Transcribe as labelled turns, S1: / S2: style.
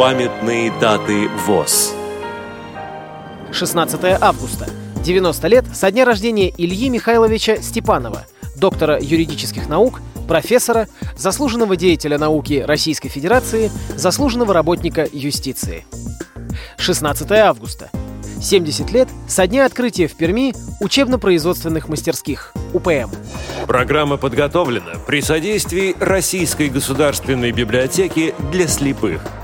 S1: Памятные даты ВОЗ.
S2: 16 августа. 90 лет со дня рождения Ильи Михайловича Степанова, доктора юридических наук, профессора, заслуженного деятеля науки Российской Федерации, заслуженного работника юстиции. 16 августа. 70 лет со дня открытия в Перми учебно-производственных мастерских УПМ.
S1: Программа подготовлена при содействии Российской государственной библиотеки для слепых –